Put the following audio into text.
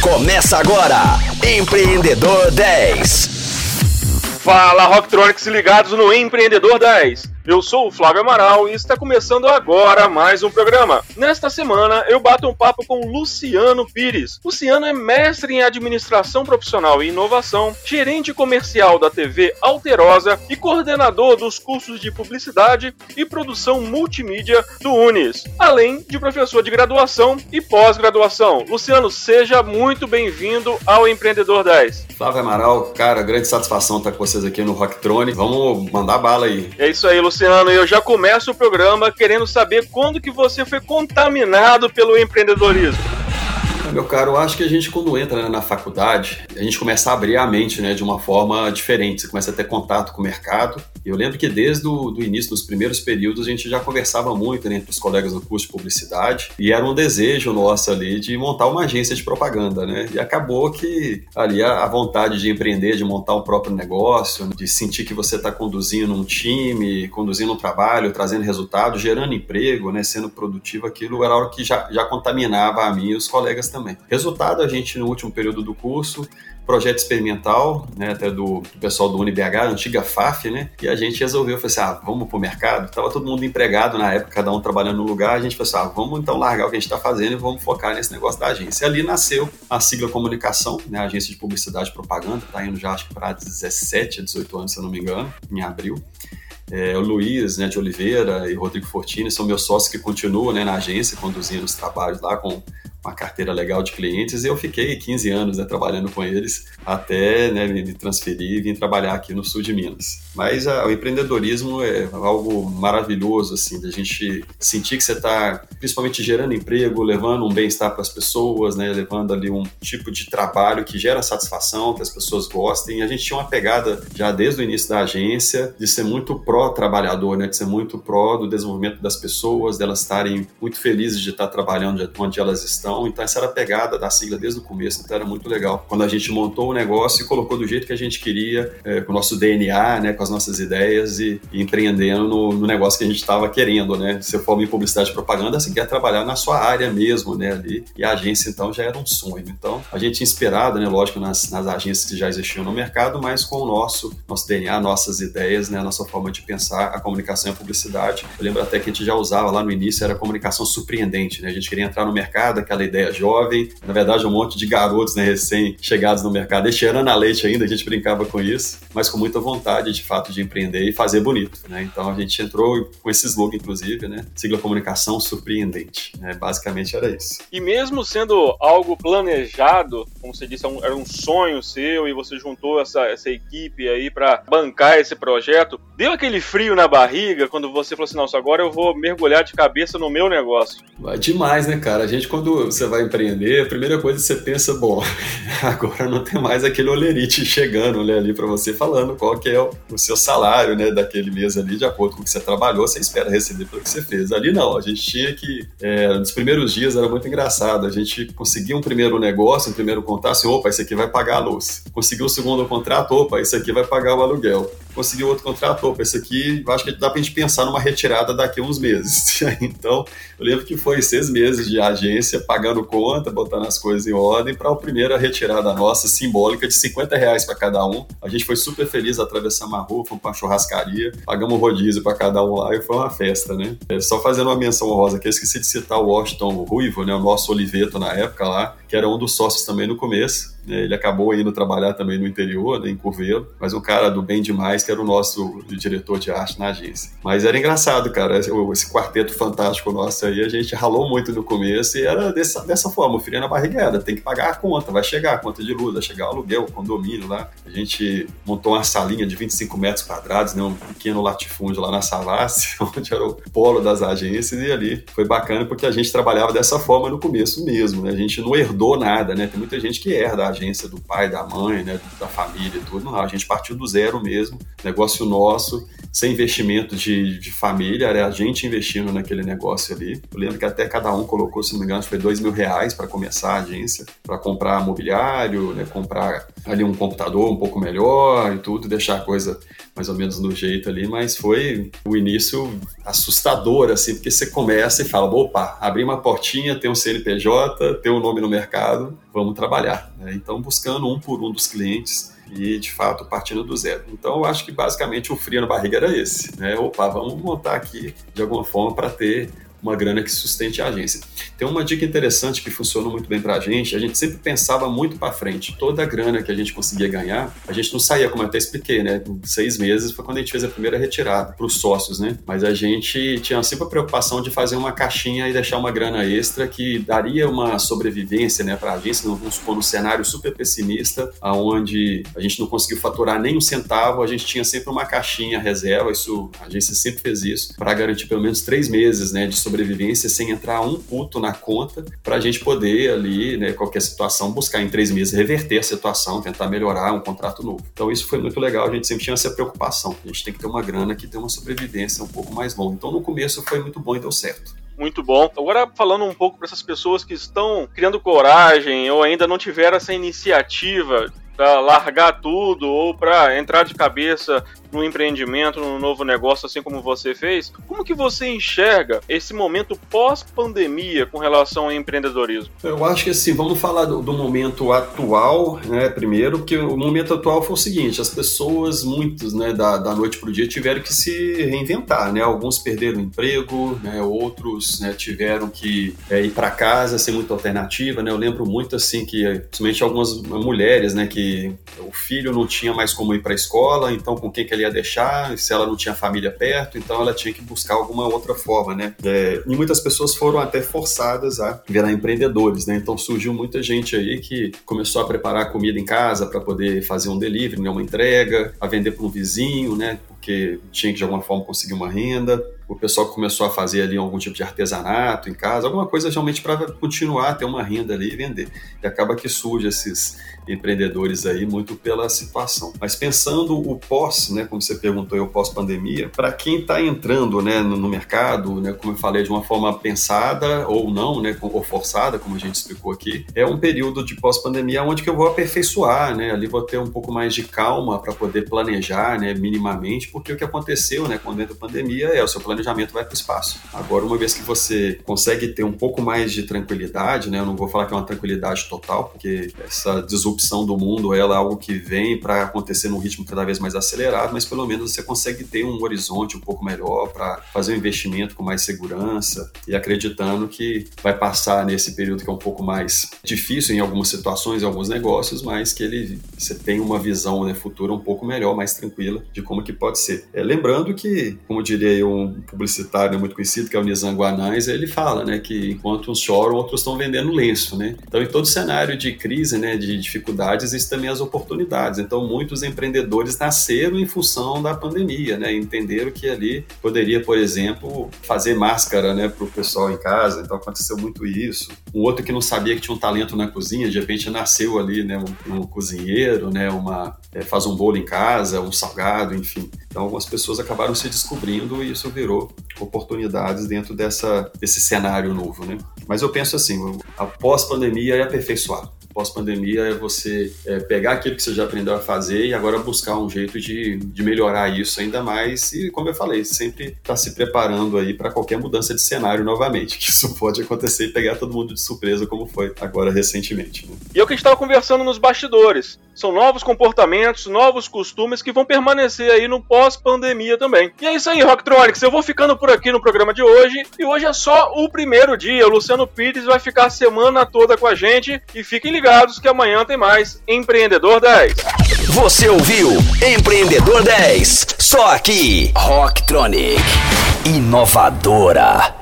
Começa agora, Empreendedor 10. Fala Rocktronics ligados no Empreendedor 10. Eu sou o Flávio Amaral e está começando agora mais um programa. Nesta semana eu bato um papo com Luciano Pires. Luciano é mestre em administração profissional e inovação, gerente comercial da TV Alterosa e coordenador dos cursos de publicidade e produção multimídia do Unis, além de professor de graduação e pós-graduação. Luciano, seja muito bem-vindo ao Empreendedor 10. Flávio Amaral, cara, grande satisfação estar com vocês aqui no Rocktronic. Vamos mandar bala aí. É isso aí, Luciano. Luciano, eu já começo o programa querendo saber quando que você foi contaminado pelo empreendedorismo. Meu caro, eu acho que a gente quando entra né, na faculdade, a gente começa a abrir a mente né, de uma forma diferente, você começa a ter contato com o mercado. Eu lembro que desde o do início dos primeiros períodos a gente já conversava muito né, entre os colegas do curso de publicidade e era um desejo nosso ali de montar uma agência de propaganda, né? E acabou que ali a, a vontade de empreender, de montar o próprio negócio, de sentir que você está conduzindo um time, conduzindo um trabalho, trazendo resultado, gerando emprego, né, sendo produtivo, aquilo era algo que já, já contaminava a mim e os colegas também também. Resultado, a gente no último período do curso, projeto experimental, né, até do, do pessoal do UniBH, antiga FAF, né, e a gente resolveu, falou assim, ah, vamos pro mercado? Tava todo mundo empregado na época, cada um trabalhando no lugar, a gente falou assim, ah, vamos então largar o que a gente está fazendo e vamos focar nesse negócio da agência. E ali nasceu a sigla comunicação, né, agência de publicidade e propaganda, tá indo já acho que para 17, 18 anos, se eu não me engano, em abril. É, o Luiz né, de Oliveira e Rodrigo Fortini são meus sócios que continuam né, na agência, conduzindo os trabalhos lá com uma carteira legal de clientes e eu fiquei 15 anos né, trabalhando com eles até né, me transferir e vir trabalhar aqui no sul de Minas. Mas a, o empreendedorismo é algo maravilhoso, assim, da gente sentir que você está principalmente gerando emprego, levando um bem-estar para as pessoas, né, levando ali um tipo de trabalho que gera satisfação, que as pessoas gostem. E a gente tinha uma pegada já desde o início da agência de ser muito pró-trabalhador, né, de ser muito pró do desenvolvimento das pessoas, delas estarem muito felizes de estar trabalhando onde elas estão então, essa era a pegada da sigla desde o começo, então era muito legal. Quando a gente montou o negócio e colocou do jeito que a gente queria, é, com o nosso DNA, né, com as nossas ideias e, e empreendendo no, no, negócio que a gente estava querendo, né? Se for em publicidade e propaganda, você quer trabalhar na sua área mesmo, né, ali. E a agência, então, já era um sonho. Então, a gente inspirado, né, lógico, nas, nas agências que já existiam no mercado, mas com o nosso, nosso DNA, nossas ideias, né, a nossa forma de pensar a comunicação e a publicidade. Eu lembro até que a gente já usava lá no início, era comunicação surpreendente, né? A gente queria entrar no mercado, aquela aquela ideia jovem. Na verdade, um monte de garotos né, recém-chegados no mercado, este ano na leite ainda, a gente brincava com isso, mas com muita vontade, de fato, de empreender e fazer bonito. Né? Então, a gente entrou com esse slogan, inclusive, né? Sigla Comunicação Surpreendente. Né? Basicamente era isso. E mesmo sendo algo planejado, como você disse, era um sonho seu e você juntou essa, essa equipe aí para bancar esse projeto, deu aquele frio na barriga quando você falou assim, nossa, agora eu vou mergulhar de cabeça no meu negócio? Vai demais, né, cara? A gente, quando você vai empreender, a primeira coisa que você pensa, bom, agora não tem mais aquele olerite chegando né, ali para você falando qual que é o, seu salário né, daquele mês ali, de acordo com o que você trabalhou, você espera receber pelo que você fez. Ali não, a gente tinha que, é, nos primeiros dias era muito engraçado, a gente conseguia um primeiro negócio, um primeiro contato, assim, opa, isso aqui vai pagar a luz. Conseguiu o segundo contrato, opa, isso aqui vai pagar o aluguel conseguiu outro contrato, opa, esse aqui, acho que dá pra gente pensar numa retirada daqui a uns meses. então, eu lembro que foi seis meses de agência pagando conta, botando as coisas em ordem para a primeira retirada nossa, simbólica, de 50 reais para cada um. A gente foi super feliz, atravessamos a rua, fomos churrascaria, pagamos rodízio para cada um lá e foi uma festa, né? É, só fazendo uma menção honrosa aqui, eu esqueci de citar o Washington Ruivo, né, o nosso Oliveto na época lá, que era um dos sócios também no começo. Né? Ele acabou indo trabalhar também no interior, né, em Curvelo, mas um cara do bem demais, que era o nosso diretor de arte na agência. Mas era engraçado, cara, esse, quarteto fantástico nosso aí, a gente ralou muito no começo e era dessa, dessa forma, o frio na barrigueira, tem que pagar a conta, vai chegar a conta de luz, vai chegar o aluguel, o condomínio lá. A gente montou uma salinha de 25 metros quadrados, né, um pequeno latifúndio lá na Savassi, onde era o polo das agências, e ali foi bacana porque a gente trabalhava dessa forma no começo mesmo, né? A gente não herdou nada, né? Tem muita gente que herda a agência do pai, da mãe, né? Da família e tudo. Não, a gente partiu do zero mesmo, negócio nosso sem investimento de, de família, era a gente investindo naquele negócio ali. Eu lembro que até cada um colocou, se não me engano, foi dois mil reais para começar a agência, para comprar mobiliário, né, comprar ali um computador um pouco melhor e tudo, deixar a coisa mais ou menos no jeito ali, mas foi o início assustador, assim, porque você começa e fala, opa, abri uma portinha, tem um CNPJ, tem um nome no mercado, vamos trabalhar. Né? Então, buscando um por um dos clientes, e de fato partindo do zero. Então eu acho que basicamente o frio na barriga era esse, né? Opa, vamos montar aqui de alguma forma para ter uma grana que sustente a agência. Tem uma dica interessante que funcionou muito bem para a gente. A gente sempre pensava muito para frente. Toda a grana que a gente conseguia ganhar, a gente não saía, como eu até expliquei, né? Seis meses foi quando a gente fez a primeira retirada para os sócios, né? Mas a gente tinha sempre a preocupação de fazer uma caixinha e deixar uma grana extra que daria uma sobrevivência, né, para a agência. Vamos supor um cenário super pessimista, aonde a gente não conseguiu faturar nem um centavo, a gente tinha sempre uma caixinha reserva. Isso a agência sempre fez isso para garantir pelo menos três meses, né, de sobrevivência sem entrar um puto na conta para a gente poder ali, né, qualquer situação, buscar em três meses reverter a situação, tentar melhorar um contrato novo. Então isso foi muito legal, a gente sempre tinha essa preocupação. A gente tem que ter uma grana que tem uma sobrevivência um pouco mais longa. Então no começo foi muito bom e deu certo muito bom. Agora, falando um pouco para essas pessoas que estão criando coragem ou ainda não tiveram essa iniciativa para largar tudo ou para entrar de cabeça no empreendimento, no novo negócio, assim como você fez, como que você enxerga esse momento pós-pandemia com relação ao empreendedorismo? Eu acho que assim, vamos falar do, do, momento atual, né, primeiro, que o momento atual foi o seguinte, as pessoas, muitos, né, da, da noite para o dia tiveram que se reinventar, né, alguns perderam emprego, né, outros, né, tiveram que é, ir para casa sem muita alternativa, né, eu lembro muito, assim, que, principalmente algumas mulheres, né, que o filho não tinha mais como ir para a escola, então com quem que ele ia deixar, se ela não tinha família perto, então ela tinha que buscar alguma outra forma, né? É, e muitas pessoas foram até forçadas a virar empreendedores, né? Então surgiu muita gente aí que começou a preparar comida em casa para poder fazer um delivery, né? uma entrega, a vender para um vizinho, né? Porque tinha que de alguma forma conseguir uma renda o pessoal começou a fazer ali algum tipo de artesanato em casa, alguma coisa realmente para continuar, ter uma renda ali e vender. E acaba que surge esses empreendedores aí muito pela situação. Mas pensando o pós, né, como você perguntou, o pós-pandemia, para quem está entrando né, no, no, mercado, né, como eu falei, de uma forma pensada ou não, né, ou forçada, como a gente explicou aqui, é um período de pós-pandemia onde que eu vou aperfeiçoar, né, ali vou ter um pouco mais de calma para poder planejar, né, minimamente, porque o que aconteceu, né, quando entra a pandemia é o seu planejamento vai para o espaço. Agora, uma vez que você consegue ter um pouco mais de tranquilidade, né, eu não vou falar que é uma tranquilidade total, porque essa disrupção do mundo ela é algo que vem para acontecer num ritmo cada vez mais acelerado, mas pelo menos você consegue ter um horizonte um pouco melhor para fazer um investimento com mais segurança e acreditando que vai passar nesse período que é um pouco mais difícil em algumas situações, em alguns negócios, mas que ele você tem uma visão né, futura um pouco melhor, mais tranquila de como que pode ser. É, lembrando que, como diria um publicitário muito conhecido, que é o Nizam Guanais, ele fala né, que enquanto uns choram, outros estão vendendo lenço. Né? Então, em todo cenário de crise, né, de dificuldade dificuldades, existem também as oportunidades. Então, muitos empreendedores nasceram em função da pandemia, né? Entenderam que ali poderia, por exemplo, fazer máscara, né, para o pessoal em casa. Então, aconteceu muito isso. Um outro que não sabia que tinha um talento na cozinha, de repente nasceu ali, né, um, um cozinheiro, né, uma é, faz um bolo em casa, um salgado, enfim. Então, algumas pessoas acabaram se descobrindo e isso virou oportunidades dentro dessa, desse cenário novo, né? Mas eu penso assim, após pandemia é aperfeiçoar pós-pandemia é você é, pegar aquilo que você já aprendeu a fazer e agora buscar um jeito de, de melhorar isso ainda mais e, como eu falei, sempre estar tá se preparando aí para qualquer mudança de cenário novamente, que isso pode acontecer e pegar todo mundo de surpresa, como foi agora recentemente. Né? E é o que a gente estava conversando nos bastidores. São novos comportamentos, novos costumes que vão permanecer aí no pós-pandemia também. E é isso aí, Rocktronics. Eu vou ficando por aqui no programa de hoje. E hoje é só o primeiro dia. O Luciano Pires vai ficar a semana toda com a gente. E fiquem ligados que amanhã tem mais Empreendedor 10. Você ouviu Empreendedor 10. Só aqui, Rocktronic. Inovadora.